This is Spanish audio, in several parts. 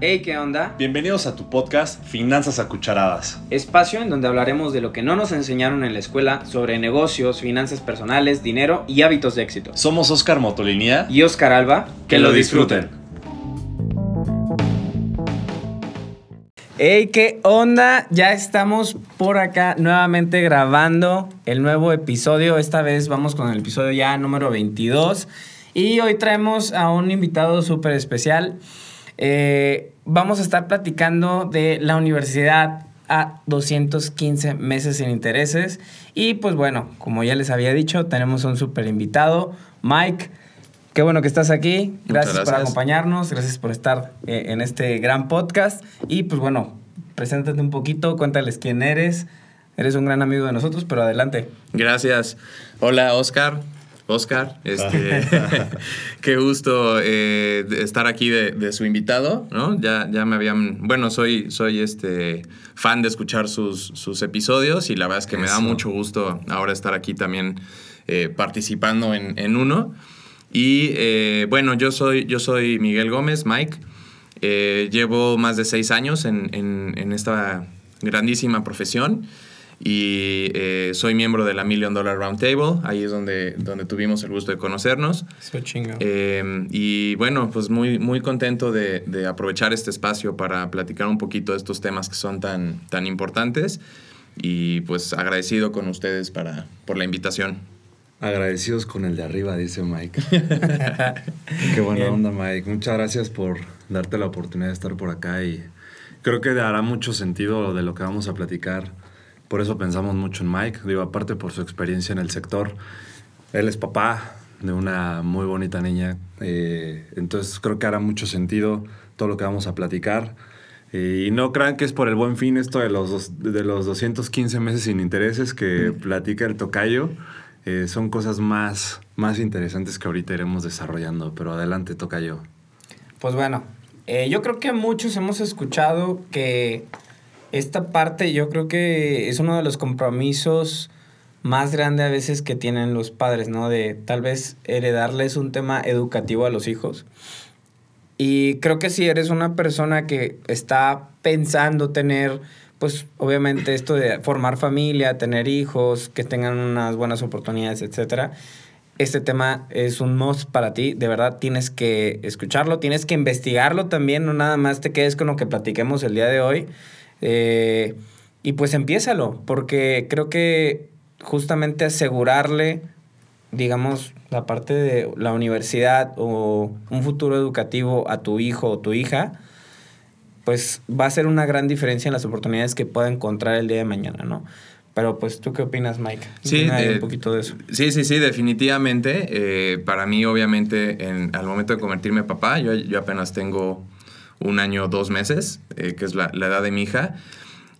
Hey, ¿qué onda? Bienvenidos a tu podcast Finanzas a Cucharadas. Espacio en donde hablaremos de lo que no nos enseñaron en la escuela sobre negocios, finanzas personales, dinero y hábitos de éxito. Somos Oscar Motolinía Y Oscar Alba, Que lo disfruten. Hey, ¿qué onda? Ya estamos por acá nuevamente grabando el nuevo episodio. Esta vez vamos con el episodio ya número 22. Y hoy traemos a un invitado súper especial. Eh, vamos a estar platicando de la universidad a 215 meses sin intereses. Y pues bueno, como ya les había dicho, tenemos un súper invitado, Mike. Qué bueno que estás aquí. Gracias, por acompañarnos. Gracias por estar eh, en este gran podcast. Y pues bueno, preséntate un poquito, cuéntales quién eres. Eres un gran amigo de nosotros, pero adelante. Gracias. Hola, Oscar. Oscar, este, qué gusto eh, estar aquí de, de su invitado, ¿no? Ya, ya me habían, bueno, soy, soy este fan de escuchar sus, sus episodios y la verdad es que me da mucho gusto ahora estar aquí también eh, participando en, en uno. Y eh, bueno, yo soy, yo soy Miguel Gómez, Mike. Llevo más de seis años en, en- en esta grandísima profesión y eh, soy miembro de la Million Dollar Roundtable. Ahí es donde, donde tuvimos el gusto de conocernos. Chingo. Eh, y bueno, pues muy, muy contento de, de aprovechar este espacio para platicar un poquito de estos temas que son tan, tan importantes. Y pues agradecido con ustedes para, por la invitación. Agradecidos con el de arriba, dice Mike. Qué buena Bien. onda, Mike. Muchas gracias por darte la oportunidad de estar por acá y creo que hará mucho sentido de lo que vamos a platicar. Por eso pensamos mucho en Mike. Digo, aparte por su experiencia en el sector. Él es papá de una muy bonita niña. eh, entonces creo que hará mucho sentido todo lo que vamos a platicar. Eh, y no crean que es por el buen fin esto de los, dos- de los 215 meses sin intereses que platica el tocayo. Eh, son cosas más, más interesantes que ahorita iremos desarrollando. Pero adelante, tocayo. Pues bueno, eh, yo creo que muchos hemos escuchado que esta parte yo creo que es uno de los compromisos más grandes a veces que tienen los padres, ¿no? De tal vez heredarles un tema educativo a los hijos. Y creo que si eres una persona que está pensando tener, pues obviamente esto de formar familia, tener hijos, que tengan unas buenas oportunidades, etcétera, este tema es un must para ti. De verdad tienes que escucharlo, tienes que investigarlo también, no nada más te quedes con lo que platiquemos el día de hoy. Eh, y pues empiézalo, porque creo que justamente asegurarle, digamos, la parte de la universidad o un futuro educativo a tu hijo o tu hija, pues va a ser una gran diferencia en las oportunidades que pueda encontrar el día de mañana, ¿no? Pero pues, ¿tú qué opinas, Mike? Sí, Dime ahí eh, un poquito de eso. Sí, sí, sí, definitivamente. Eh, para mí, obviamente, en, al momento de convertirme en papá, yo, yo apenas tengo un año, dos meses, eh, que es la, la edad de mi hija.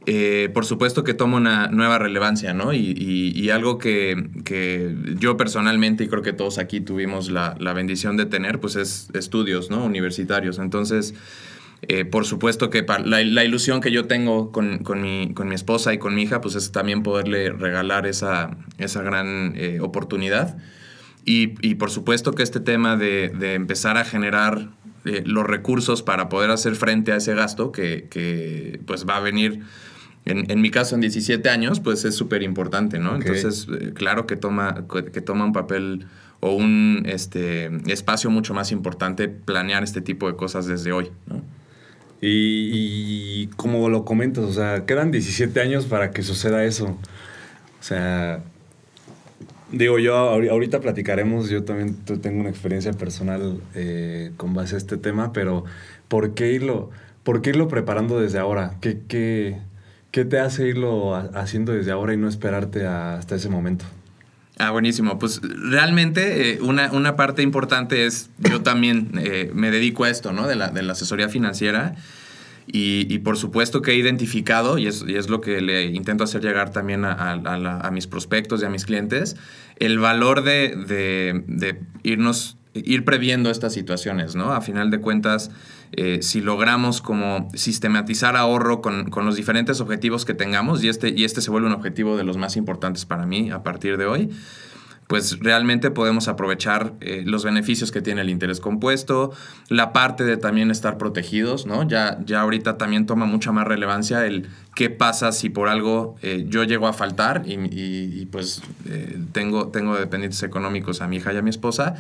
Eh, por supuesto que toma una nueva relevancia, ¿no? Y, y- algo que, que yo personalmente, y creo que todos aquí tuvimos la, la bendición de tener, pues es estudios, ¿no? Universitarios. Entonces, eh, por supuesto que la, la ilusión que yo tengo con, con mi, con mi esposa y con mi hija, pues es también poderle regalar esa, esa gran oportunidad. Y, y por supuesto que este tema de, de empezar a generar eh, los recursos para poder hacer frente a ese gasto que, que, pues va a venir, en, en mi caso en 17 años, pues es súper importante, ¿no? Entonces, eh, claro que toma, que toma un papel o un este, espacio mucho más importante planear este tipo de cosas desde hoy, ¿no? Y, y como lo comentas, o sea, quedan 17 años para que suceda eso. O sea, digo yo, ahori- ahorita platicaremos, yo también tengo una experiencia personal eh, con base a este tema, pero ¿por qué irlo, por qué irlo preparando desde ahora? ¿Qué, qué, qué te hace irlo ha- haciendo desde ahora y no esperarte hasta ese momento? Ah, buenísimo. Pues realmente eh, una, una parte importante es, yo también eh, me dedico a esto, ¿no? De la, de la asesoría financiera. Y, y por supuesto que he identificado, y es, y es lo que le intento hacer llegar también a, a- a la- a mis prospectos y a mis clientes, el valor de, de- de irnos, ir previendo estas situaciones, ¿no? A final de cuentas, eh, si logramos como sistematizar ahorro con, con los diferentes objetivos que tengamos, y este, y este se vuelve un objetivo de los más importantes para mí a partir de hoy, pues realmente podemos aprovechar eh, los beneficios que tiene el interés compuesto, la parte de también estar protegidos, ¿no? Ya, ya ahorita también toma mucha más relevancia el qué pasa si por algo eh, yo llego a faltar y, y- pues eh, tengo, tengo dependientes económicos a mi hija y a mi esposa,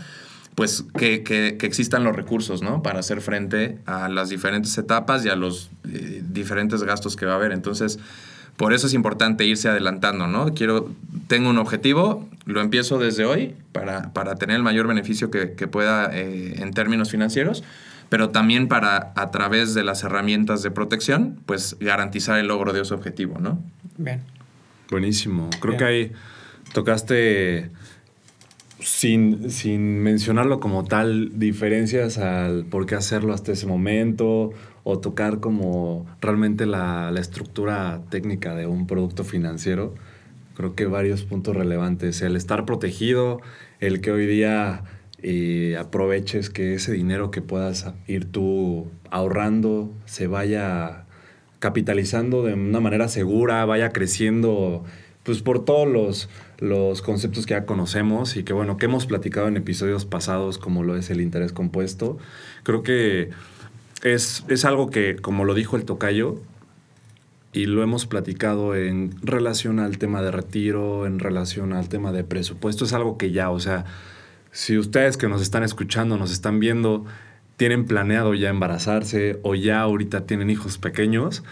pues que, que- existan los recursos, ¿no? Para hacer frente a las diferentes etapas y a los diferentes gastos que va a haber. Entonces, por eso es importante irse adelantando, ¿no? Quiero, tengo un objetivo, lo empiezo desde hoy para, para tener el mayor beneficio que, que pueda eh, en términos financieros, pero también para, a través de las herramientas de protección, pues garantizar el logro de ese objetivo, ¿no? Bien. Buenísimo. Creo Bien. que ahí tocaste, sin, sin mencionarlo como tal, diferencias al por qué hacerlo hasta ese momento o tocar como realmente la, la estructura técnica de un producto financiero. Creo que varios puntos relevantes. El estar protegido, el que hoy día eh, aproveches que ese dinero que puedas ir tú ahorrando se vaya capitalizando de una manera segura, vaya creciendo, pues por todos los, los conceptos que ya conocemos y que bueno, que hemos platicado en episodios pasados, como lo es el interés compuesto. Creo que es, es algo que, como lo dijo el tocayo, y lo hemos platicado en relación al tema de retiro, en relación al tema de presupuesto, es algo que ya, o sea, si ustedes que nos están escuchando, nos están viendo, tienen planeado ya embarazarse o ya ahorita tienen hijos pequeños,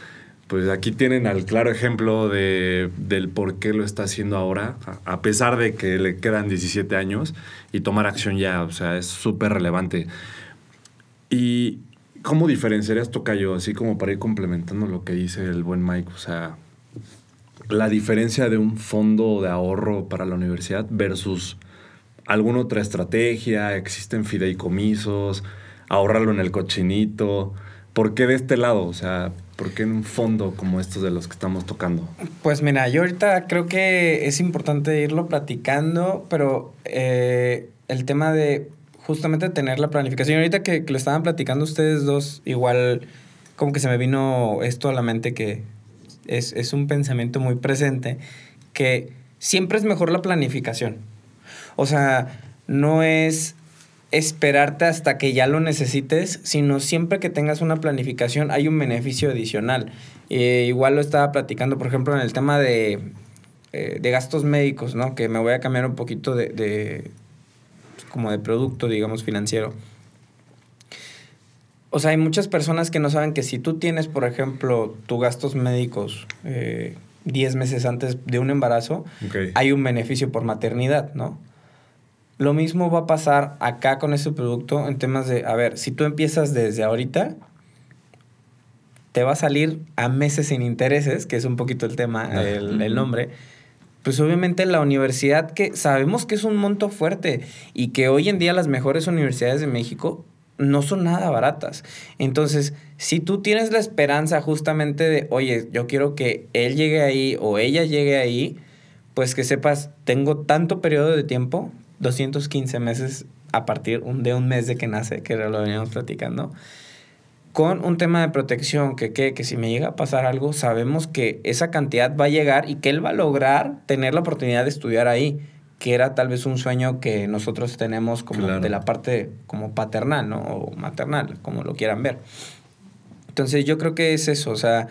pues aquí tienen al claro ejemplo de, del por qué lo está haciendo ahora, a pesar de que le quedan 17 años y tomar acción ya, o sea, es súper relevante. ¿Y cómo diferenciarías, Tocayo, así como para ir complementando lo que dice el buen Mike? O sea, la diferencia de un fondo de ahorro para la universidad versus alguna otra estrategia, existen fideicomisos, ahorrarlo en el cochinito. ¿Por qué de este lado? O sea, ¿por qué en un fondo como estos de los que estamos tocando? Pues mira, yo ahorita creo que es importante irlo platicando, pero eh, el tema de justamente tener la planificación. Ahorita que, que lo estaban platicando ustedes dos, igual como que se me vino esto a la mente que es, es un pensamiento muy presente, que siempre es mejor la planificación. O sea, no es esperarte hasta que ya lo necesites, sino siempre que tengas una planificación hay un beneficio adicional. Eh, igual lo estaba platicando, por ejemplo, en el tema de, eh, de gastos médicos, ¿no? Que me voy a cambiar un poquito de como de producto, digamos, financiero. O sea, hay muchas personas que no saben que si tú tienes, por ejemplo, tus gastos médicos eh, 10 meses antes de un embarazo, hay un beneficio por maternidad, ¿no? Lo mismo va a pasar acá con este producto en temas de, a ver, si tú empiezas desde ahorita, te va a salir a meses sin intereses, que es un poquito el tema, el nombre. Pues obviamente la universidad que sabemos que es un monto fuerte y que hoy en día las mejores universidades de México no son nada baratas. Entonces, si tú tienes la esperanza justamente de, oye, yo quiero que él llegue ahí o ella llegue ahí, pues que sepas, tengo tanto periodo de tiempo, 215 meses a partir de un mes de que nace, que lo veníamos platicando, con un tema de protección, que, que, que si me llega a pasar algo, sabemos que esa cantidad va a llegar y que él va a lograr tener la oportunidad de estudiar ahí, que era tal vez un sueño que nosotros tenemos como Claro. de la parte como paternal, ¿no? O maternal, como lo quieran ver. Entonces yo creo que es eso, o sea,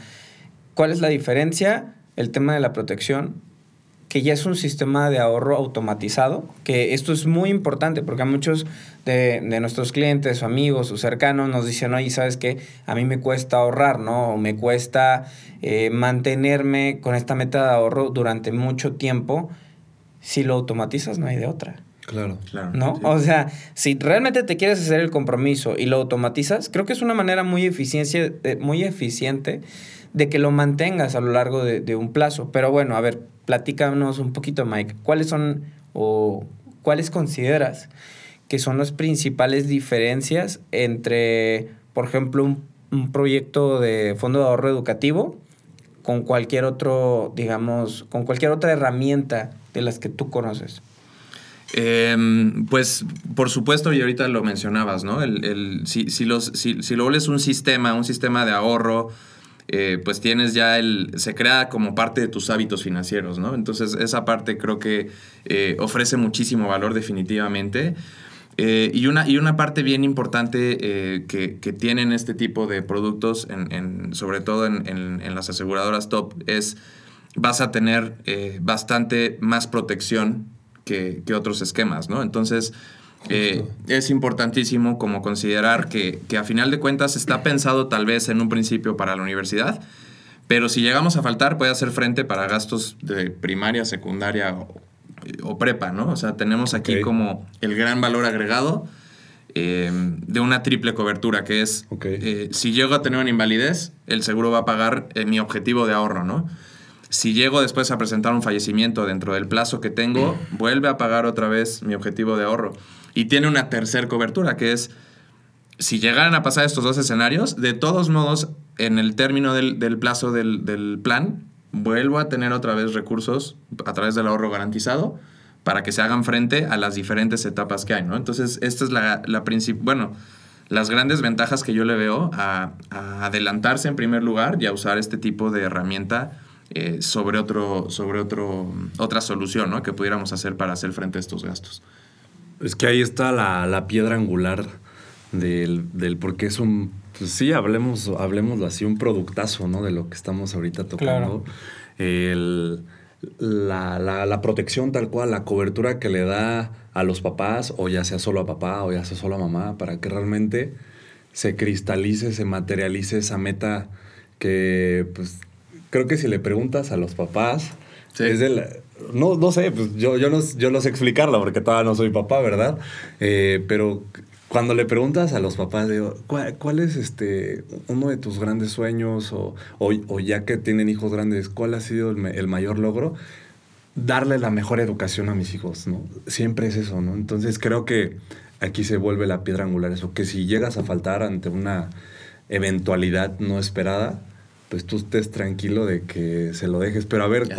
¿cuál es la diferencia? El tema de la protección, que ya es un sistema de ahorro automatizado, que esto es muy importante porque a muchos de, de nuestros clientes o amigos o cercanos nos dicen, oye, ¿sabes qué? A mí me cuesta ahorrar, ¿no? O me cuesta eh, mantenerme con esta meta de ahorro durante mucho tiempo. Si lo automatizas, no hay de otra. Claro. Claro. ¿no? Sí. O sea, si realmente te quieres hacer el compromiso y lo automatizas, creo que es una manera muy, eficiencia, eh, muy eficiente de que lo mantengas a lo largo de, de un plazo. Pero bueno, a ver, platícanos un poquito, Mike. ¿Cuáles son o cuáles consideras que son las principales diferencias entre, por ejemplo, un, proyecto de fondo de ahorro educativo con cualquier otro, digamos, con cualquier otra herramienta de las que tú conoces? Em, pues por supuesto, y ahorita lo mencionabas, ¿no? El, el- si, si los, si, si lo vuelves un sistema, un sistema de ahorro eh, pues tienes ya el, se crea como parte de tus hábitos financieros, ¿no? Entonces esa parte creo que eh, ofrece muchísimo valor definitivamente. Eh, y, una, y una parte bien importante que, que, tienen este tipo de productos, en, sobre todo en, en, las aseguradoras top, es vas a tener bastante más protección que, que, otros esquemas, ¿no? Entonces, eh, es importantísimo como considerar que, a final de cuentas está pensado tal vez en un principio para la universidad, pero si llegamos a faltar puede hacer frente para gastos de primaria, secundaria o, prepa, ¿no? O sea, tenemos aquí como el gran valor agregado eh, de una triple cobertura, que es, eh, si llego a tener una invalidez, el seguro va a pagar mi objetivo de ahorro, ¿no? Si llego después a presentar un fallecimiento dentro del plazo que tengo, vuelve a pagar otra vez mi objetivo de ahorro. Y tiene una tercera cobertura, que es, si llegaran a pasar estos dos escenarios, de todos modos, en el término del, plazo del, plan, vuelvo a tener otra vez recursos a través del ahorro garantizado para que se hagan frente a las diferentes etapas que hay, ¿no? Entonces, esta es la, la bueno, las grandes ventajas que yo le veo a, adelantarse en primer lugar y a usar este tipo de herramienta eh, sobre, otro, sobre otro, otra solución ¿no? que pudiéramos hacer para hacer frente a estos gastos. Es que ahí está la, piedra angular del, del por qué es un. Pues sí, hablemos, hablemos así, un productazo, ¿no? De lo que estamos ahorita tocando. la, protección tal cual, la cobertura que le da a los papás, o ya sea solo a papá, o ya sea solo a mamá, para que realmente se cristalice, se materialice esa meta que, pues, creo que si le preguntas a los papás, es no, no sé, pues yo, yo, no, yo no sé explicarlo porque todavía no soy papá, ¿verdad? Eh, pero cuando le preguntas a los papás, digo, ¿cuál, es este, uno de tus grandes sueños? O, o, ya que tienen hijos grandes, ¿cuál ha sido el, mayor logro? Darle la mejor educación a mis hijos, ¿no? Siempre es eso, ¿no? Entonces creo que aquí se vuelve la piedra angular eso, que si llegas a faltar ante una eventualidad no esperada, pues tú estés tranquilo de que se lo dejes. Pero a ver,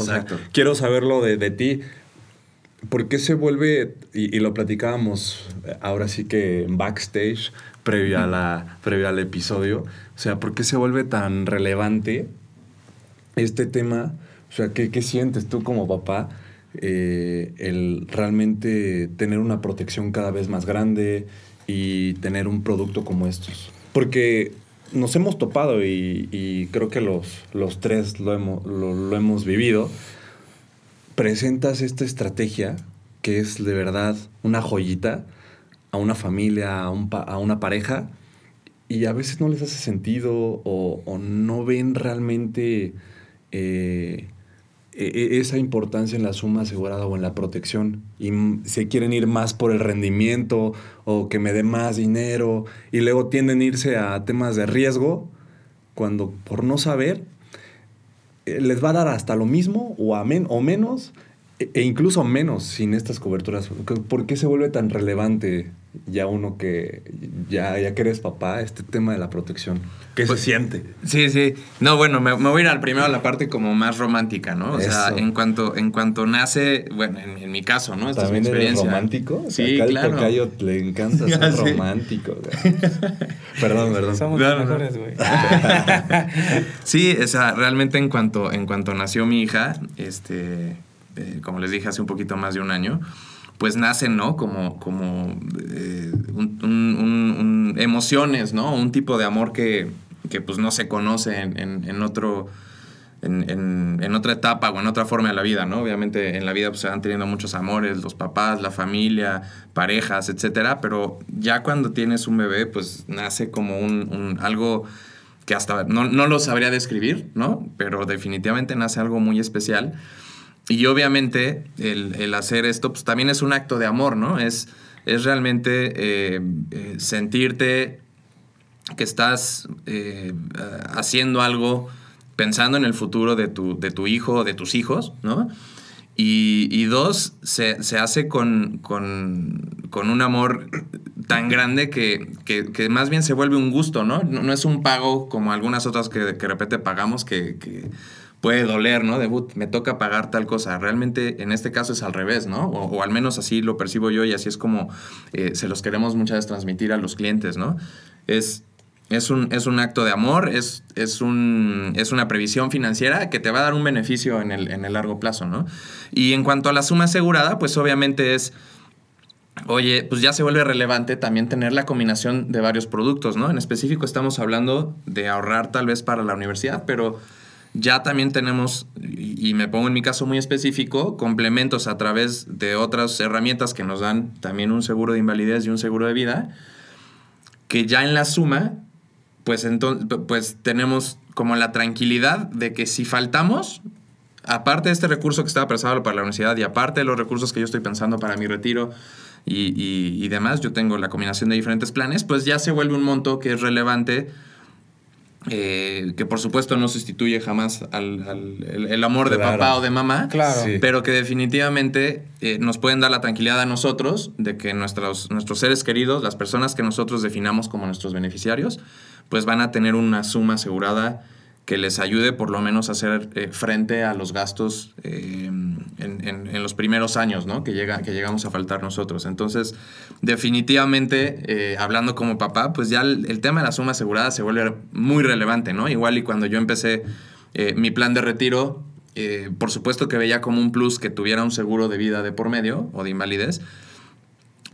quiero saberlo de, de, ti. ¿Por qué se vuelve, y, lo platicábamos ahora sí que en backstage, previo, a la, previo al episodio, o sea, ¿por qué se vuelve tan relevante este tema? O sea, ¿qué, qué sientes tú como papá? Eh, el realmente tener una protección cada vez más grande y tener un producto como estos. Porque nos hemos topado y, creo que los, los tres lo hemos, lo, hemos vivido. Presentas esta estrategia que es de verdad una joyita a una familia, a, un, a una pareja, y a veces no les hace sentido o, no ven realmente eh, esa importancia en la suma asegurada o en la protección. Y se quieren ir más por el rendimiento o que me dé más dinero. Y luego tienden a irse a temas de riesgo cuando por no saber eh, les va a dar hasta lo mismo o, a o menos e, e incluso menos sin estas coberturas. ¿Por qué se vuelve tan relevante ya uno que ya, ya que eres papá, este tema de la protección. ¿Qué se pues, siente? Sí, sí. No, bueno, me, voy a ir al primero a la parte como más romántica, ¿no? O sea, en cuanto, en cuanto nace, bueno, en, mi caso, ¿no? Esta es mi experiencia. romántico? sí, claro. le encanta ser romántico. perdón, perdón. Somos los mejores, güey. sí, o sea, realmente en cuanto, en cuanto nació mi hija, este, eh, como les dije hace un poquito más de un año, pues nacen, ¿no? Como, como eh, emociones, ¿no? Un tipo de amor que, pues no se conoce en, otro... En, otra etapa o en otra forma de la vida, ¿no? Obviamente en la vida pues, se van teniendo muchos amores, los papás, la familia, parejas, etcétera, pero ya cuando tienes un bebé, pues nace como un, algo que hasta no, no, lo sabría describir, ¿no? Pero definitivamente nace algo muy especial. Y obviamente el, hacer esto pues, también es un acto de amor, ¿no? Es, es realmente eh, eh, sentirte que estás eh, haciendo algo pensando en el futuro de tu, de tu hijo o de tus hijos, ¿no? Y, dos, se, hace con, un amor tan grande que, más bien se vuelve un gusto, ¿no? No, es un pago como algunas otras que, de repente pagamos que puede doler, ¿no? Debut, me toca pagar tal cosa. Realmente en este caso es al revés, ¿no? O, al menos así lo percibo yo y así es como eh, se los queremos muchas veces transmitir a los clientes, ¿no? Es, Es un, es un acto de amor, es, es, un, es una previsión financiera que te va a dar un beneficio en el, en el largo plazo, ¿no? Y en cuanto a la suma asegurada, pues obviamente es oye, pues ya se vuelve relevante también tener la combinación de varios productos, ¿no? En específico estamos hablando de ahorrar tal vez para la universidad, pero ya también tenemos, y me pongo en mi caso muy específico, complementos a través de otras herramientas que nos dan también un seguro de invalidez y un seguro de vida, que ya en la suma, pues, entonces, pues tenemos como la tranquilidad de que si faltamos, aparte de este recurso que estaba pensado para la universidad y aparte de los recursos que yo estoy pensando para mi retiro, y, demás, yo tengo la combinación de diferentes planes, pues ya se vuelve un monto que es relevante. Eh, que por supuesto no sustituye jamás al, el, amor de papá o de mamá, claro. pero que definitivamente eh, nos pueden dar la tranquilidad a nosotros de que nuestros, nuestros seres queridos, las personas que nosotros definamos como nuestros beneficiarios, pues van a tener una suma asegurada que les ayude por lo menos a hacer eh, frente a los gastos eh, en, los primeros años, ¿no? Que, llega, que llegamos a faltar nosotros. Entonces, definitivamente, eh, hablando como papá, pues ya el, tema de la suma asegurada se vuelve muy relevante, ¿no? Igual y cuando yo empecé mi plan de retiro, por supuesto que veía como un plus que tuviera un seguro de vida de por medio o de invalidez,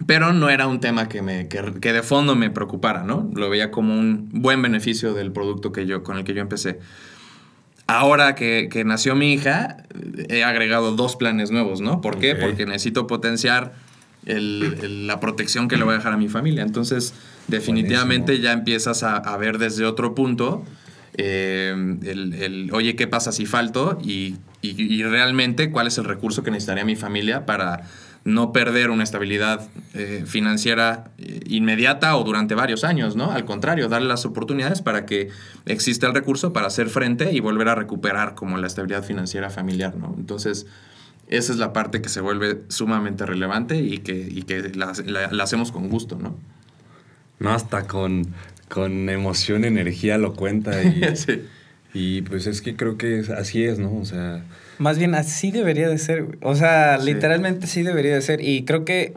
pero no era un tema que, me, que, de fondo me preocupara, ¿no? Lo veía como un buen beneficio del producto que yo, con el que yo empecé. Ahora que, que nació mi hija, he agregado dos planes nuevos, ¿no? ¿Por qué? Porque necesito potenciar el, la protección que le voy a dejar a mi familia. Entonces, definitivamente ya empiezas a, a, ver desde otro punto eh, el, el, oye, ¿qué pasa si falto? Y, y, y realmente cuál es el recurso que necesitaría mi familia para no perder una estabilidad eh, financiera eh, inmediata o durante varios años, ¿no? Al contrario, darle las oportunidades para que exista el recurso para hacer frente y volver a recuperar como la estabilidad financiera familiar, ¿no? Entonces, esa es la parte que se vuelve sumamente relevante y que, que la, hacemos con gusto, ¿no? No, hasta con, con emoción, energía lo cuenta y, y pues es que creo que así es, ¿no? O sea más bien así debería de ser, O sea, literalmente así debería de ser. Y creo que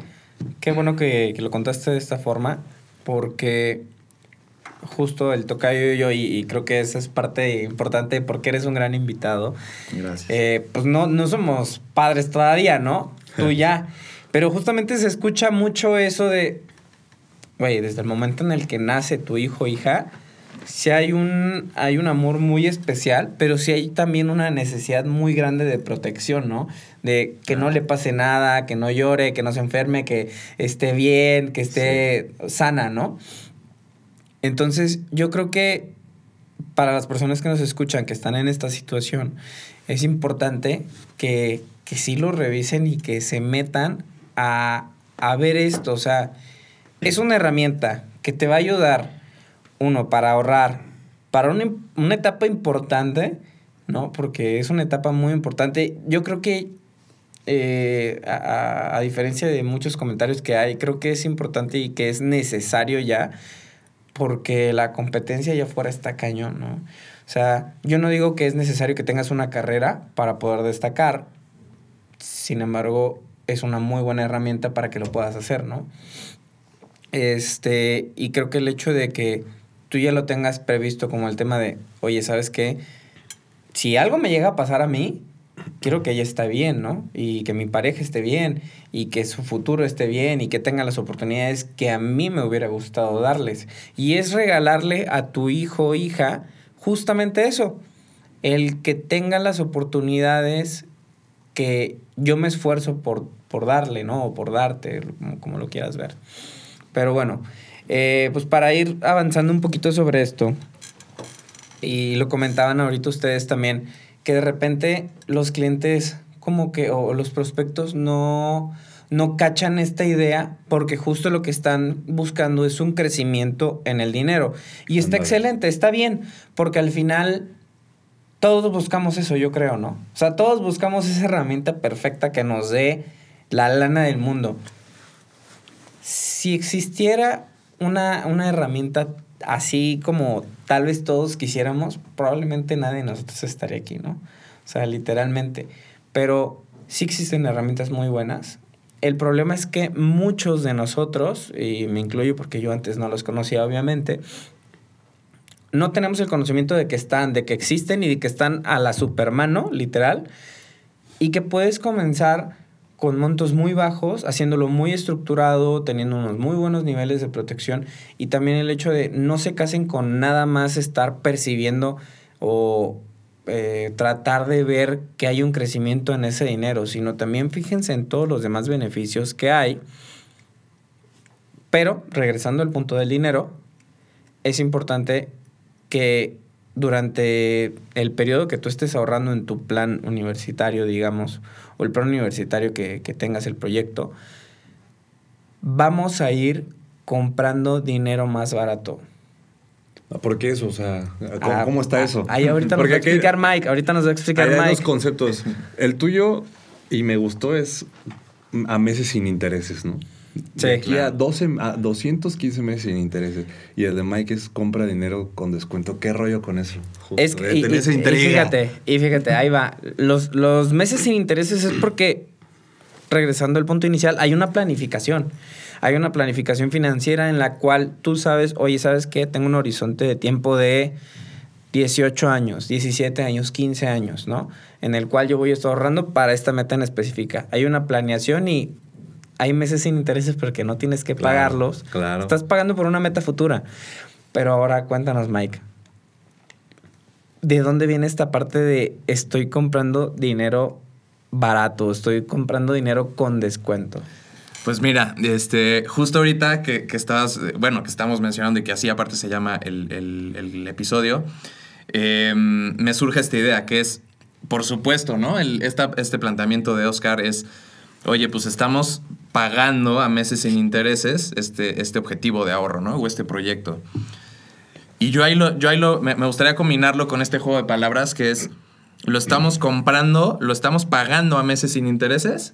qué bueno que, lo contaste de esta forma, porque justo el tocayo y yo, y, creo que esa es parte importante porque eres un gran invitado. Gracias. Eh, pues no, no somos padres todavía, ¿no? Tú ya. Pero justamente se escucha mucho eso de, güey, desde el momento en el que nace tu hijo o hija, sí hay un, hay un amor muy especial, pero sí hay también una necesidad muy grande de protección, ¿no? De que no le pase nada, que no llore, que no se enferme, que esté bien, que esté sana, ¿no? Entonces, yo creo que para las personas que nos escuchan, que están en esta situación, es importante que, que sí lo revisen y que se metan a, a ver esto. O sea, es una herramienta que te va a ayudar uno, para ahorrar, para una, etapa importante, ¿no? Porque es una etapa muy importante. Yo creo que, eh, a, diferencia de muchos comentarios que hay, creo que es importante y que es necesario ya, porque la competencia ya fuera está cañón, ¿no? O sea, yo no digo que es necesario que tengas una carrera para poder destacar, sin embargo, es una muy buena herramienta para que lo puedas hacer, ¿no? Este, y creo que el hecho de que tú ya lo tengas previsto como el tema de, oye, ¿sabes qué? Si algo me llega a pasar a mí, quiero que ella esté bien, ¿no? Y que mi pareja esté bien, y que su futuro esté bien, y que tenga las oportunidades que a mí me hubiera gustado darles. Y es regalarle a tu hijo o hija justamente eso, el que tenga las oportunidades que yo me esfuerzo por, por darle, ¿no? O por darte, como, como lo quieras ver. Pero bueno, eh, pues para ir avanzando un poquito sobre esto, y lo comentaban ahorita ustedes también, que de repente los clientes como que, o los prospectos no, no cachan esta idea porque justo lo que están buscando es un crecimiento en el dinero. Y está excelente, está bien, porque al final todos buscamos eso, yo creo, ¿no? O sea, todos buscamos esa herramienta perfecta que nos dé la lana del mundo. Si existiera una, una herramienta así como tal vez todos quisiéramos, probablemente nadie de nosotros estaría aquí, ¿no? O sea, literalmente. Pero sí existen herramientas muy buenas. El problema es que muchos de nosotros, y me incluyo porque yo antes no los conocía obviamente, no tenemos el conocimiento de que están, de que existen y de que están a la supermano, literal, y que puedes comenzar con montos muy bajos, haciéndolo muy estructurado, teniendo unos muy buenos niveles de protección y también el hecho de no se casen con nada más estar percibiendo o eh, tratar de ver que hay un crecimiento en ese dinero, sino también fíjense en todos los demás beneficios que hay. Pero, regresando al punto del dinero, es importante que durante el periodo que tú estés ahorrando en tu plan universitario, digamos, o el plan universitario que, que tengas el proyecto, vamos a ir comprando dinero más barato. ¿Por qué eso? O sea, ¿cómo, Ah, cómo está ah, eso? Ahí ahorita nos va a explicar Mike, ahorita nos va a explicar hay Mike. dos conceptos. El tuyo, y me gustó, es a meses sin intereses, ¿no? Sí, De aquí a, claro. 12, a 215 meses sin intereses. Y el de Mike es compra dinero con descuento. ¿Qué rollo con eso? Justo, Es que, de y, y- esa y intriga. fíjate, y fíjate, ahí va. Los, los meses sin intereses es porque, regresando al punto inicial, hay una planificación. Hay una planificación financiera en la cual tú sabes, oye, ¿sabes qué? Tengo un horizonte de tiempo de 18 años, 17 años, 15 años, ¿no? En el cual yo voy a estar ahorrando para esta meta en específica. Hay una planeación y hay meses sin intereses porque no tienes que Claro, pagarlos. claro. Estás pagando por una meta futura. Pero ahora cuéntanos, Mike. ¿De dónde viene esta parte de estoy comprando dinero barato, estoy comprando dinero con descuento? Pues mira, este, justo ahorita que, que estabas, bueno, que estamos mencionando y que así aparte se llama el, el- el episodio, eh, me surge esta idea que es, por supuesto, ¿no? El, esta- este planteamiento de Oscar es, oye, pues estamos pagando a meses sin intereses este, este objetivo de ahorro, ¿no? O este proyecto. Y yo ahí, lo, yo ahí lo, me, me gustaría combinarlo con este juego de palabras que es, lo estamos comprando, lo estamos pagando a meses sin intereses,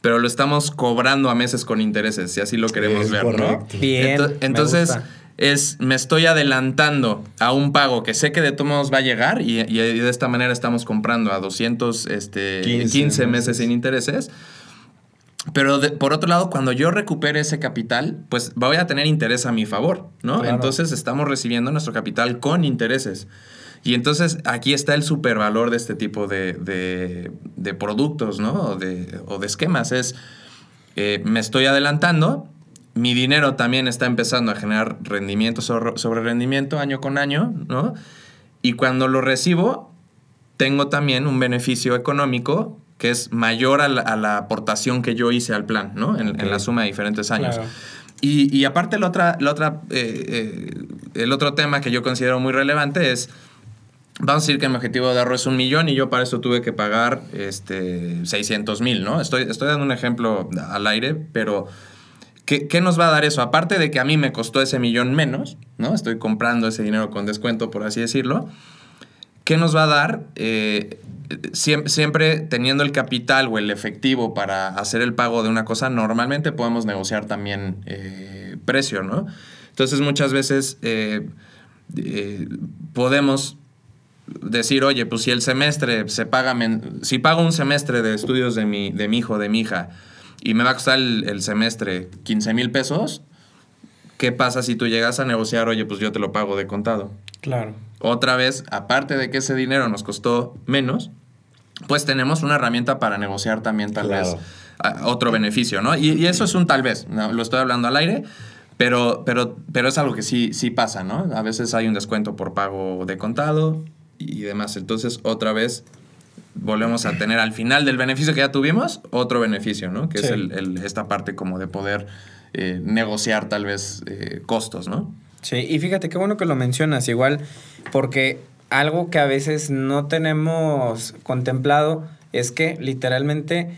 pero lo estamos cobrando a meses con intereses, si así lo queremos Es ver, correcto. ¿no? Bien, Ento- me entonces, gusta. es, me estoy adelantando a un pago que sé que de todos modos va a llegar y, y de esta manera estamos comprando a 200, este, 15, 15 meses meses. sin intereses. Pero de- por otro lado, cuando yo recupere ese capital, pues voy a tener interés a mi favor, ¿no? Claro. Entonces estamos recibiendo nuestro capital con intereses. Y entonces aquí está el supervalor de este tipo de, de- de productos, ¿no? O de, o de esquemas. Es, eh, me estoy adelantando, mi dinero también está empezando a generar rendimiento sobre, sobre rendimiento año con año, ¿no? Y cuando lo recibo, tengo también un beneficio económico que es mayor a la, a la aportación que yo hice al plan, ¿no? En, en la suma de diferentes años. Claro. Y, y aparte, la otra, la otra, eh, eh, el otro tema que yo considero muy relevante es, vamos a decir que mi objetivo de ahorro es un millón y yo para eso tuve que pagar este, 600 mil, ¿no? Estoy, estoy dando un ejemplo al aire, pero ¿qué, ¿qué nos va a dar eso? Aparte de que a mí me costó ese millón menos, ¿no? Estoy comprando ese dinero con descuento, por así decirlo. ¿Qué nos va a dar? Eh, siem- siempre teniendo el capital o el efectivo para hacer el pago de una cosa, normalmente podemos negociar también eh, precio, ¿no? Entonces muchas veces eh, eh, podemos decir, oye, pues si el semestre se paga, si pago un semestre de estudios de mi, de mi hijo, de mi hija, y me va a costar el, el semestre 15 mil pesos, ¿qué pasa si tú llegas a negociar, oye, pues yo te lo pago de contado? Claro. Otra vez, aparte de que ese dinero nos costó menos, pues tenemos una herramienta para negociar también tal Claro. vez a- otro beneficio, ¿no? Y, y eso es un tal vez, ¿no? lo estoy hablando al aire, pero, pero, pero es algo que sí, sí pasa, ¿no? A veces hay un descuento por pago de contado y demás. Entonces, otra vez, volvemos a tener al final del beneficio que ya tuvimos, otro beneficio, ¿no? Que es el- esta parte como de poder eh, negociar tal vez eh, costos, ¿no? Sí, y fíjate qué bueno que lo mencionas, igual, porque algo que a veces no tenemos contemplado es que literalmente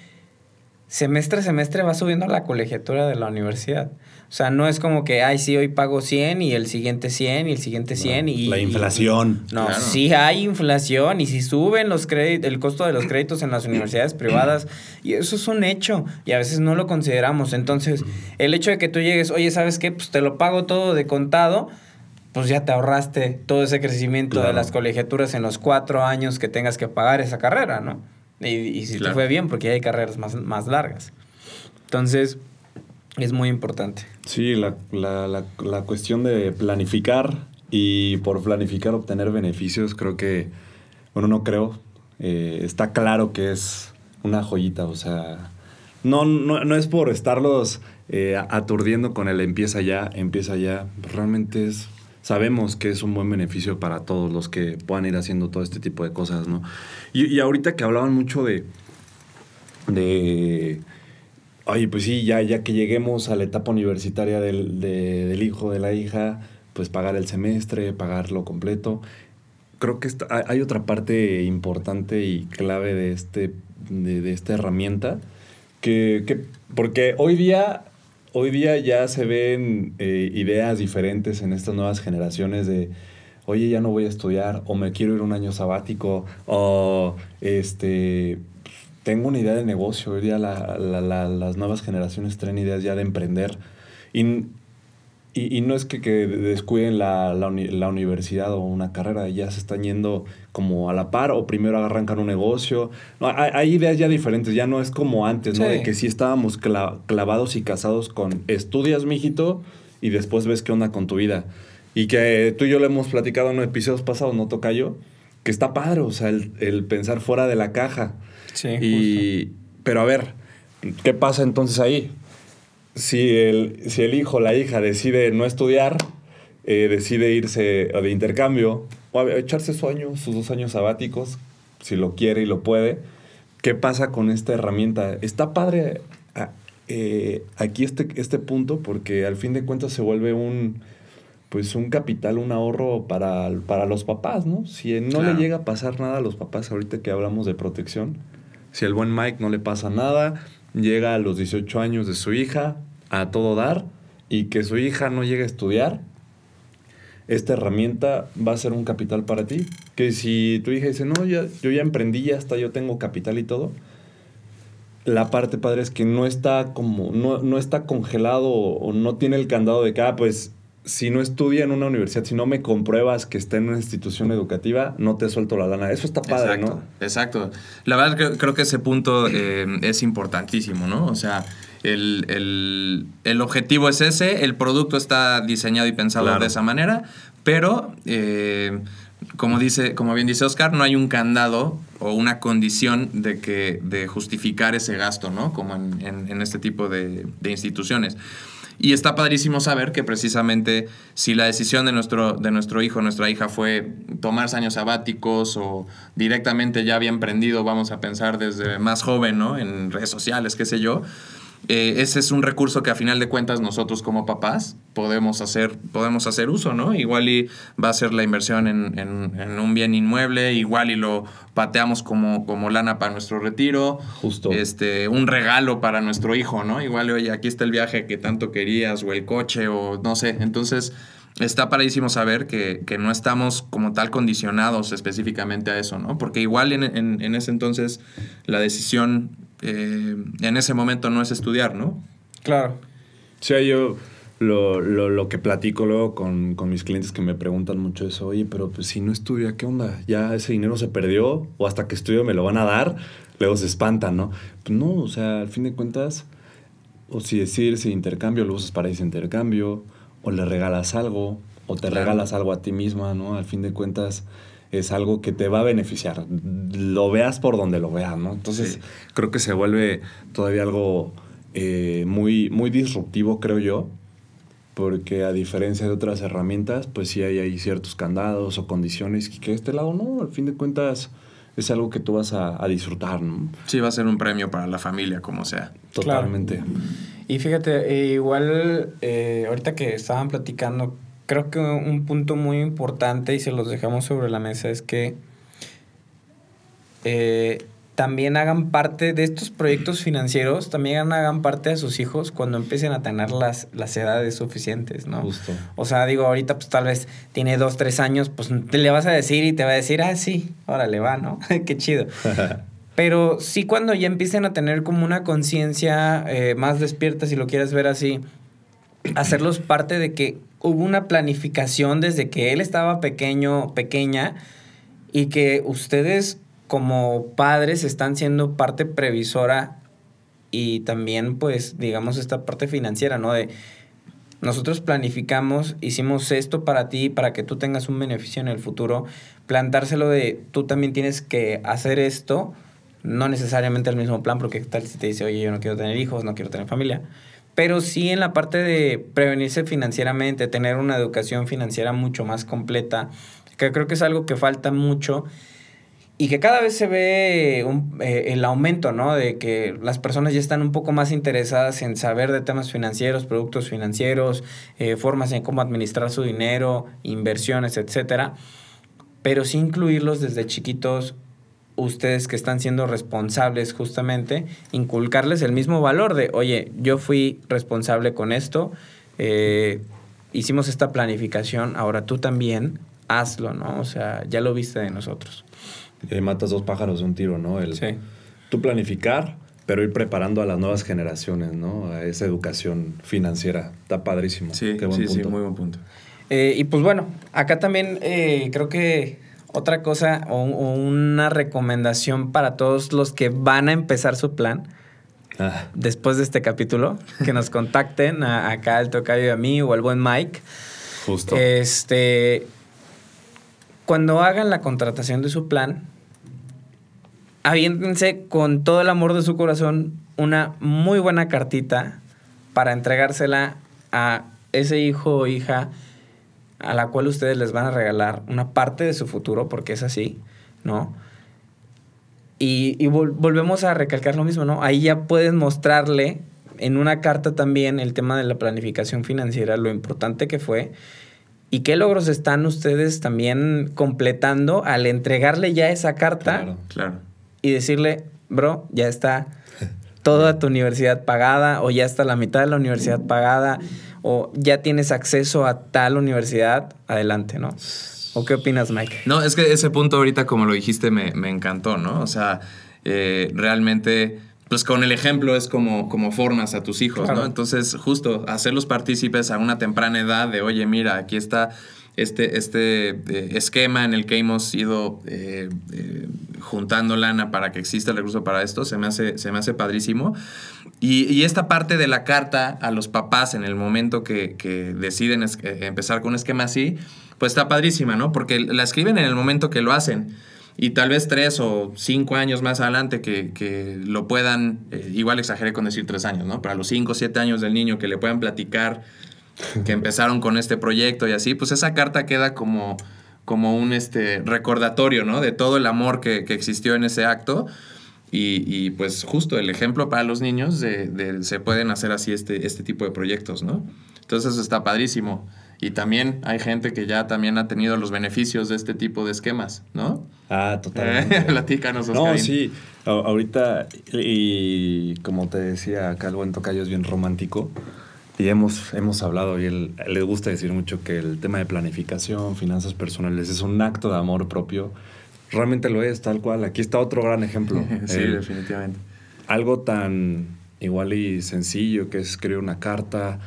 semestre a semestre va subiendo la colegiatura de la universidad. O sea, no es como que, ay, sí, hoy pago 100 y el siguiente 100 y el siguiente 100 y... La y- inflación. no, Claro. sí hay inflación y si suben los créditos, el costo de los créditos en las universidades privadas, y eso es un hecho, y a veces no lo consideramos. Entonces, el hecho de que tú llegues, oye, ¿sabes qué? Pues te lo pago todo de contado, pues ya te ahorraste todo ese crecimiento de Claro. las colegiaturas en los cuatro años que tengas que pagar esa carrera, ¿no? Y, y si te Claro. fue bien, porque ya hay carreras más, más largas. Entonces, es muy importante. Sí, la, la- la- la cuestión de planificar y por planificar obtener beneficios, creo que, bueno, no creo, eh, está claro que es una joyita, o sea, no, no, no es por estarlos eh, aturdiendo con el empieza ya, empieza ya, realmente es sabemos que es un buen beneficio para todos los que puedan ir haciendo todo este tipo de cosas, ¿no? Y, y ahorita que hablaban mucho de, de, oye, pues sí, ya, ya que lleguemos a la etapa universitaria del, de- del hijo, de la hija, pues pagar el semestre, pagarlo completo. Creo que hay- hay otra parte importante y clave de, este, de, de esta herramienta, que, que- porque hoy día, hoy día ya se ven eh, ideas diferentes en estas nuevas generaciones de, oye, ya no voy a estudiar, o me quiero ir un año sabático, o este, tengo una idea de negocio. Hoy día la- la- la- las nuevas generaciones traen ideas ya de emprender. Y, y, y no es que, que descuiden la, la uni- la universidad o una carrera, ya se están yendo como a la par o primero arrancan un negocio. No, hay, hay ideas ya diferentes, ya no es como antes, ¿no? Sí. De que sí estábamos cla- clavados y casados con estudias, mijito, y después ves qué onda con tu vida. Y que tú y yo lo hemos platicado en episodios pasados, ¿no, Tocayo? Que está padre, o sea, el, el pensar fuera de la caja. Sí, Y, pero a ver, ¿qué pasa entonces ahí? Si el, si el hijo o la hija decide no estudiar, eh, decide irse de intercambio o a- echarse su año, sus dos años sabáticos, si lo quiere y lo puede, ¿qué pasa con esta herramienta? Está padre a- eh, aquí este, este punto porque al fin de cuentas se vuelve un pues un capital, un ahorro para, para los papás, ¿no? Si no Claro. le llega a pasar nada a los papás ahorita que hablamos de protección, si al buen Mike no le pasa nada, llega a los 18 años de su hija a todo dar y que su hija no llegue a estudiar, esta herramienta va a ser un capital para ti. Que si tu hija dice, no, ya, yo ya emprendí, ya hasta yo tengo capital y todo, la parte padre es que no está como, no, no está congelado o, no tiene el candado de que, ah, pues si no estudia en una universidad, si no me compruebas que está en una institución educativa, no te suelto la lana. Eso está padre, exacto, ¿no? Exacto. La verdad creo que ese punto eh, es importantísimo, ¿no? O sea, el, el- el objetivo es ese, el producto está diseñado y pensado Claro. de esa manera, pero eh, como, dice, como bien dice Oscar, no hay un candado o una condición de, que, de justificar ese gasto, ¿no? Como en, en- en este tipo de, de instituciones. Y está padrísimo saber que precisamente si la decisión de nuestro, de nuestro hijo nuestra hija fue tomarse años sabáticos o directamente ya había emprendido, vamos a pensar desde más joven, ¿no? En redes sociales, qué sé yo. Eh, ese es un recurso que a final de cuentas nosotros como papás podemos hacer, podemos hacer uso, ¿no? Igual y va a ser la inversión en, en- en un bien inmueble, igual y lo pateamos como, como lana para nuestro retiro. Justo. Este, un regalo para nuestro hijo, ¿no? Igual, oye, aquí está el viaje que tanto querías, o el coche, o no sé. Entonces, está paradísimo saber que, que no estamos como tal condicionados específicamente a eso, ¿no? Porque igual en, en- en ese entonces la decisión eh, en ese momento no es estudiar, ¿no? Claro. O sea, yo lo, lo, lo que platico luego con, con mis clientes que me preguntan mucho eso, oye, pero pues si no estudia, ¿qué onda? ¿Ya ese dinero se perdió? ¿O hasta que estudio me lo van a dar? Luego se espantan, ¿no? Pues no, o sea, al fin de cuentas, o si decir ese intercambio, lo usas para ese intercambio, o le regalas algo, o te Claro. regalas algo a ti misma, ¿no? Al fin de cuentas es algo que te va a beneficiar, lo veas por donde lo veas, ¿no? Entonces Sí. creo que se vuelve todavía algo eh, muy, muy disruptivo, creo yo, porque a diferencia de otras herramientas, pues sí hay ahí ciertos candados o condiciones que, que este lado no, al fin de cuentas es algo que tú vas a, a disfrutar, ¿no? Sí, va a ser un premio para la familia, como sea. Totalmente. Y fíjate, eh, igual eh, ahorita que estaban platicando, creo que un punto muy importante y se los dejamos sobre la mesa es que eh, también hagan parte de estos proyectos financieros, también hagan parte de sus hijos cuando empiecen a tener las, las edades suficientes, ¿no? Justo. O sea, digo, ahorita pues tal vez tiene dos, tres años, pues te le vas a decir y te va a decir, ah, sí, órale, va, ¿no? Qué chido. Pero sí cuando ya empiecen a tener como una conciencia eh, más despierta, si lo quieres ver así, hacerlos parte de que hubo una planificación desde que él estaba pequeño, pequeña, y que ustedes como padres están siendo parte previsora y también pues digamos esta parte financiera, ¿no? De nosotros planificamos, hicimos esto para ti, para que tú tengas un beneficio en el futuro, plantárselo de tú también tienes que hacer esto, no necesariamente el mismo plan, porque tal si te dice, oye, yo no quiero tener hijos, no quiero tener familia, pero sí en la parte de prevenirse financieramente, tener una educación financiera mucho más completa, que creo que es algo que falta mucho y que cada vez se ve un, eh, el aumento, ¿no? De que las personas ya están un poco más interesadas en saber de temas financieros, productos financieros, eh, formas en cómo administrar su dinero, inversiones, etcétera. Pero sí incluirlos desde chiquitos, ustedes que están siendo responsables justamente, inculcarles el mismo valor de, oye, yo fui responsable con esto, eh, hicimos esta planificación, ahora tú también hazlo, ¿no? O sea, ya lo viste de nosotros. Y ahí matas dos pájaros de un tiro, ¿no? El, sí. Tú planificar, pero ir preparando a las nuevas generaciones, ¿no? A esa educación financiera. Está padrísimo. Sí, Qué buen sí, punto. sí, muy buen punto. Eh, y pues bueno, acá también eh, creo que otra cosa o, una recomendación para todos los que van a empezar su plan. Ah. Después de este capítulo, que nos contacten a, acá al tocayo y a mí o al buen Mike. Justo. Este, cuando hagan la contratación de su plan, aviéntense con todo el amor de su corazón una muy buena cartita para entregársela a ese hijo o hija a la cual ustedes les van a regalar una parte de su futuro, porque es así, ¿no? Y, volvemos a recalcar lo mismo, ¿no? Ahí ya pueden mostrarle en una carta también el tema de la planificación financiera, lo importante que fue y qué logros están ustedes también completando al entregarle ya esa carta. Claro, claro y decirle, bro, ya está toda tu universidad pagada o ya está la mitad de la universidad pagada o ya tienes acceso a tal universidad, adelante, ¿no? ¿O qué opinas, Mike? No, es que ese punto ahorita, como lo dijiste, me, encantó, ¿no? O sea, eh, realmente, pues con el ejemplo es como, como formas a tus hijos, ¿no? Entonces, justo hacerlos partícipes a una temprana edad de, oye, mira, aquí está este, este eh, esquema en el que hemos ido eh, eh, juntando lana para que exista el recurso para esto, se me hace, se me hace padrísimo. Y, esta parte de la carta a los papás en el momento que, deciden empezar con un esquema así, pues está padrísima, ¿no? Porque la escriben en el momento que lo hacen. Y tal vez tres o cinco años más adelante que, lo puedan, igual exageré con decir tres años, ¿no? Para los cinco o siete años del niño que le puedan platicar que empezaron con este proyecto y así, pues esa carta queda como, como un este, recordatorio, ¿no? De todo el amor que, existió en ese acto. Y, pues justo el ejemplo para los niños de, se pueden hacer así este, este tipo de proyectos, ¿no? Entonces eso está padrísimo. Y también hay gente que ya también ha tenido los beneficios de este tipo de esquemas, ¿no? Ah, totalmente. Platícanos, No, sí. ahorita, y como te decía, acá el buen tocayo es bien romántico. Y hemos, hemos hablado, y él, le gusta decir mucho que el tema de planificación, finanzas personales, es un acto de amor propio. Realmente lo es, tal cual. Aquí está otro gran ejemplo. sí, definitivamente. Algo tan igual y sencillo que es escribir una carta,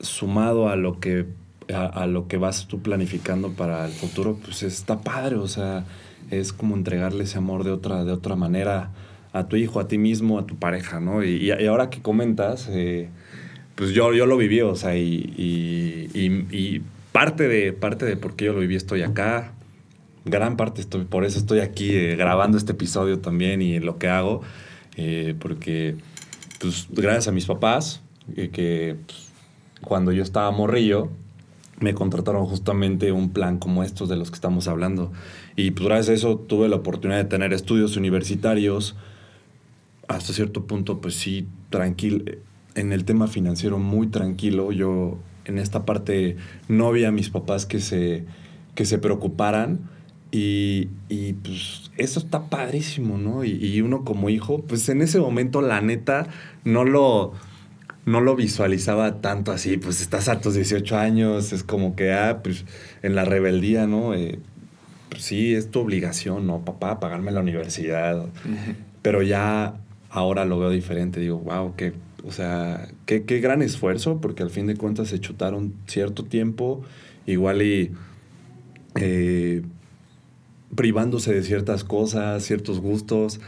sumado a lo que, a, lo que vas tú planificando para el futuro, pues está padre. O sea, es como entregarle ese amor de otra, de otra manera a tu hijo, a ti mismo, a tu pareja, ¿no? Y, y ahora que comentas... Eh, pues yo, yo lo viví, o sea, y, parte, de, parte de por qué yo lo viví estoy acá, gran parte estoy, por eso estoy aquí eh, grabando este episodio también y lo que hago, eh, porque pues gracias a mis papás, eh, que pues, cuando yo estaba morrillo, me contrataron justamente un plan como estos de los que estamos hablando. Y pues gracias a eso tuve la oportunidad de tener estudios universitarios, hasta cierto punto, pues sí, tranquilo en el tema financiero muy tranquilo. Yo en esta parte no vi a mis papás que se, que se preocuparan. Y, y, pues eso está padrísimo, ¿no? Y, uno como hijo, pues en ese momento la neta no lo, no lo visualizaba tanto así, pues estás a tus 18 años, es como que, ah, pues en la rebeldía, ¿no? Eh, pues sí, es tu obligación, ¿no? Papá, pagarme la universidad. Pero ya ahora lo veo diferente, digo, wow, qué o sea, qué, gran esfuerzo, porque al fin de cuentas se chutaron cierto tiempo, igual y eh, privándose de ciertas cosas, ciertos gustos,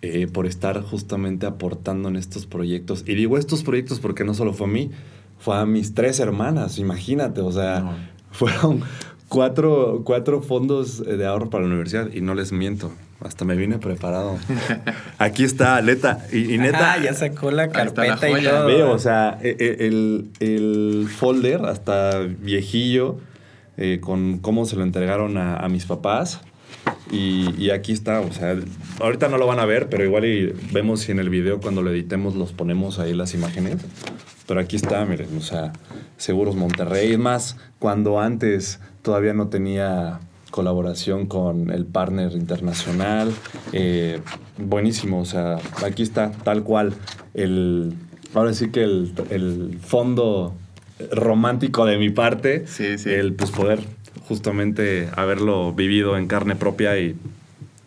eh, por estar justamente aportando en estos proyectos. Y digo estos proyectos porque no solo fue a mí, fue a mis tres hermanas, imagínate, o sea, fueron cuatro, cuatro fondos de ahorro para la universidad y no les miento. Hasta me vine preparado. Aquí está, neta. Y, y neta. Ah, ya sacó la está la carpeta y todo. Veo, o sea, e- e- el, el folder hasta viejillo eh, con cómo se lo entregaron a, a mis papás. Y, y aquí está, o sea, ahorita no lo van a ver, pero igual y vemos si en el video cuando lo editemos los ponemos ahí las imágenes. Pero aquí está, miren, o sea, Seguros Monterrey. Es más, cuando antes todavía no tenía colaboración con el partner internacional. eh, buenísimo, o sea, aquí está tal cual el, ahora sí que el, el fondo romántico de mi parte, Sí, sí. el pues poder justamente haberlo vivido en carne propia y,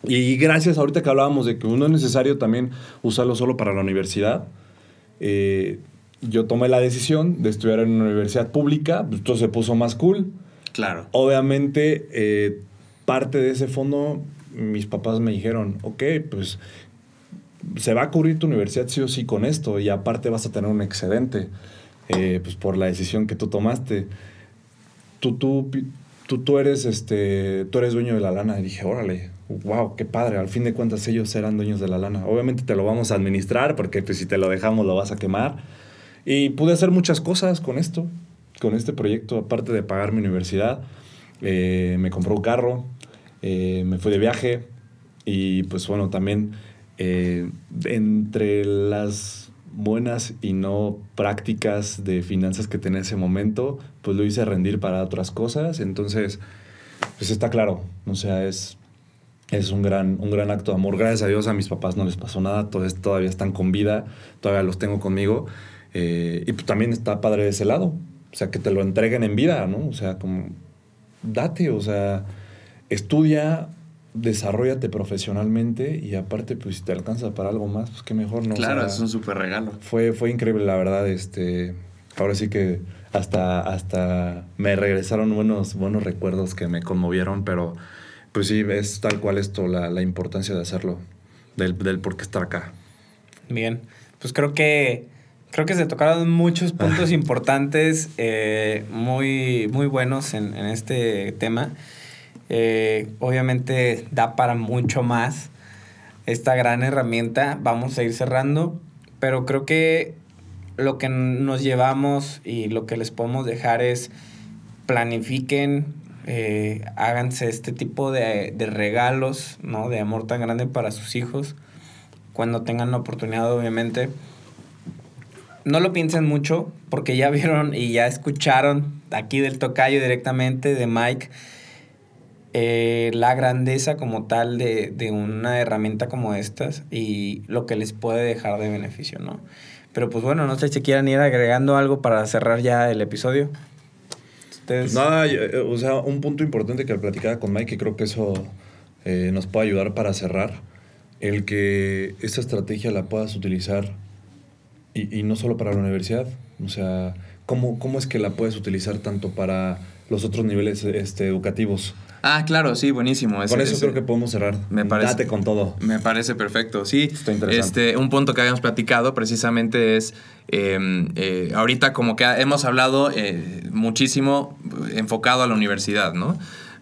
y gracias ahorita que hablábamos de que no es necesario también usarlo solo para la universidad. eh, yo tomé la decisión de estudiar en una universidad pública, todo se puso más cool. Claro. Obviamente, eh, parte de ese fondo, mis papás me dijeron, ok, pues se va a cubrir tu universidad sí o sí con esto y aparte vas a tener un excedente, eh, pues por la decisión que tú tomaste. Tú, tú, tú, tú, eres, este, tú eres dueño de la lana. Y dije, órale, wow, qué padre. Al fin de cuentas ellos eran dueños de la lana. Obviamente te lo vamos a administrar porque pues, si te lo dejamos lo vas a quemar. Y pude hacer muchas cosas con esto, con este proyecto, aparte de pagar mi universidad. Eh, me compró un carro, eh, me fui de viaje y pues bueno, también eh, entre las buenas y no prácticas de finanzas que tenía en ese momento, pues lo hice rendir para otras cosas. Entonces, pues está claro, o sea, es, es un, gran, un gran acto de amor. Gracias a Dios a mis papás no les pasó nada, todos todavía están con vida, todavía los tengo conmigo. Eh, y pues también está padre de ese lado, o sea, que te lo entreguen en vida, ¿no? O sea, como, date, o sea, estudia, desarrollate profesionalmente y aparte, pues si te alcanza para algo más, pues qué mejor, ¿no? O Claro, sea, es un súper regalo. fue, fue increíble, la verdad. Este, ahora sí que hasta, hasta me regresaron buenos, buenos recuerdos que me conmovieron, pero pues sí, es tal cual esto, la, la importancia de hacerlo, del, del por qué estar acá. Bien, pues creo que creo que se tocaron muchos puntos importantes, eh, muy, muy buenos en, en este tema. Eh, obviamente da para mucho más esta gran herramienta. Vamos a ir cerrando, pero creo que lo que nos llevamos y lo que les podemos dejar es planifiquen, eh, háganse este tipo de, de regalos, ¿no? De amor tan grande para sus hijos cuando tengan la oportunidad, obviamente. No lo piensen mucho, porque ya vieron y ya escucharon aquí del tocayo directamente de Mike eh, la grandeza como tal de, de una herramienta como estas y lo que les puede dejar de beneficio, ¿no? Pero pues bueno, no sé si quieran ir agregando algo para cerrar ya el episodio. Ustedes... Nada, eh, o sea, un punto importante que platicaba con Mike, que creo que eso eh, nos puede ayudar para cerrar, el que esta estrategia la puedas utilizar y, y no solo para la universidad, o sea, ¿cómo, ¿cómo es que la puedes utilizar tanto para los otros niveles este, educativos? Ah, claro, sí, buenísimo. Ese- Con eso ese- creo que podemos cerrar. Me parece- Date con todo. Me parece perfecto, sí. Está interesante. Este, un punto que habíamos platicado precisamente es, eh, eh, ahorita como que hemos hablado eh, muchísimo enfocado a la universidad, ¿no?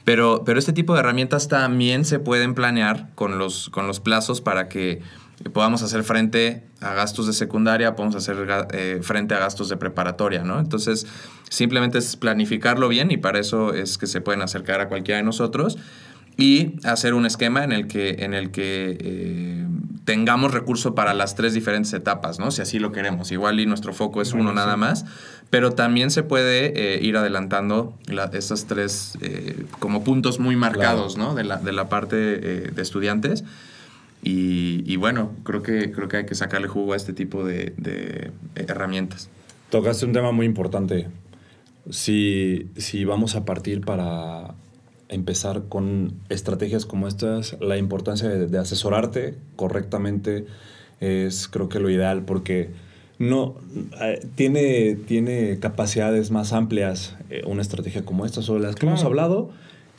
Pero, pero este tipo de herramientas también se pueden planear con los, con los plazos para que podamos hacer frente a gastos de secundaria, podamos hacer eh, frente a gastos de preparatoria, ¿no? Entonces, simplemente es planificarlo bien y para eso es que se pueden acercar a cualquiera de nosotros y hacer un esquema en el que, en el que eh, tengamos recurso para las tres diferentes etapas, ¿no? Si así lo queremos. Igual y nuestro foco es uno nada más, pero también se puede eh, ir adelantando la- tres eh, como puntos muy marcados, ¿no? De la, de la parte eh, de estudiantes. Y, y bueno, creo que, creo que hay que sacarle jugo a este tipo de, de herramientas. Tocaste un tema muy importante. Si, si vamos a partir para empezar con estrategias como estas, la importancia de, de asesorarte correctamente es creo que lo ideal porque no eh, tiene, tiene capacidades más amplias eh, una estrategia como esta sobre las que hemos hablado.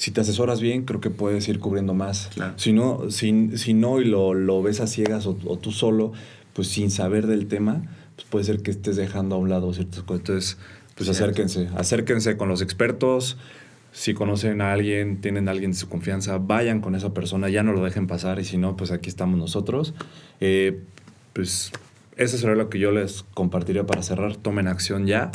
Si te asesoras bien, creo que puedes ir cubriendo más. Claro. Si no, si, si no y lo, lo ves a ciegas o, o tú solo, pues sin saber del tema, pues puede ser que estés dejando a un lado ciertas cosas. Entonces, pues acérquense, acérquense con los expertos. Si conocen a alguien, tienen a alguien de su confianza, vayan con esa persona, ya no lo dejen pasar y si no, pues aquí estamos nosotros. Eh, pues eso sería lo que yo les compartiría para cerrar. Tomen acción ya.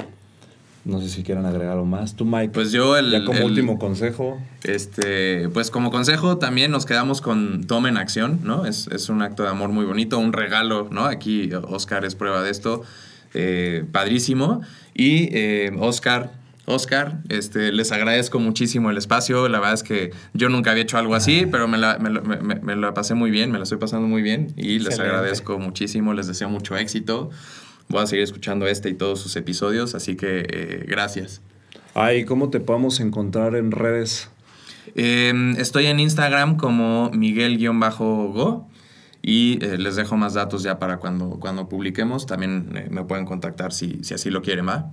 No sé si quieran agregar algo más. Tú, Mike. Pues yo el... Ya como el- último consejo. Este, pues como consejo también nos quedamos con tomen acción, ¿no? Es, es un acto de amor muy bonito, un regalo, ¿no? Aquí Oscar es prueba de esto, eh, padrísimo. Y eh, Oscar, Oscar, este, les agradezco muchísimo el espacio. La verdad es que yo nunca había hecho algo así, pero me la, me, me- me la pasé muy bien, me la estoy pasando muy bien y les Excelente. agradezco muchísimo, les deseo mucho éxito. Voy a seguir escuchando este y todos sus episodios, así que eh, gracias. Ay, ¿cómo te podemos encontrar en redes? Eh, estoy en Instagram como Miguel-Go y eh, les dejo más datos ya para cuando, cuando publiquemos. También eh, me pueden contactar si, si así lo quieren, ¿va?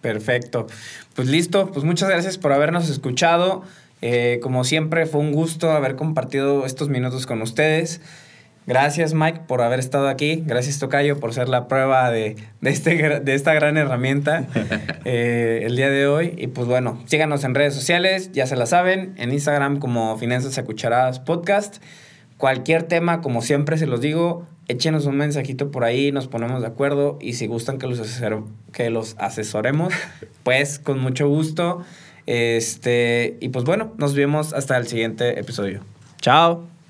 Perfecto. Pues listo, pues muchas gracias por habernos escuchado. Eh, como siempre, fue un gusto haber compartido estos minutos con ustedes. Gracias, Mike, por haber estado aquí. Gracias, Tocayo, por ser la prueba de, de este, de esta gran herramienta eh, el día de hoy. Y pues bueno, síganos en redes sociales, ya se la saben, en Instagram como Finanzas a Cucharadas Podcast. Cualquier tema, como siempre se los digo, échenos un mensajito por ahí, nos ponemos de acuerdo y si gustan que los, asesor- que los asesoremos, pues con mucho gusto. Este, y pues bueno, nos vemos hasta el siguiente episodio. Chao.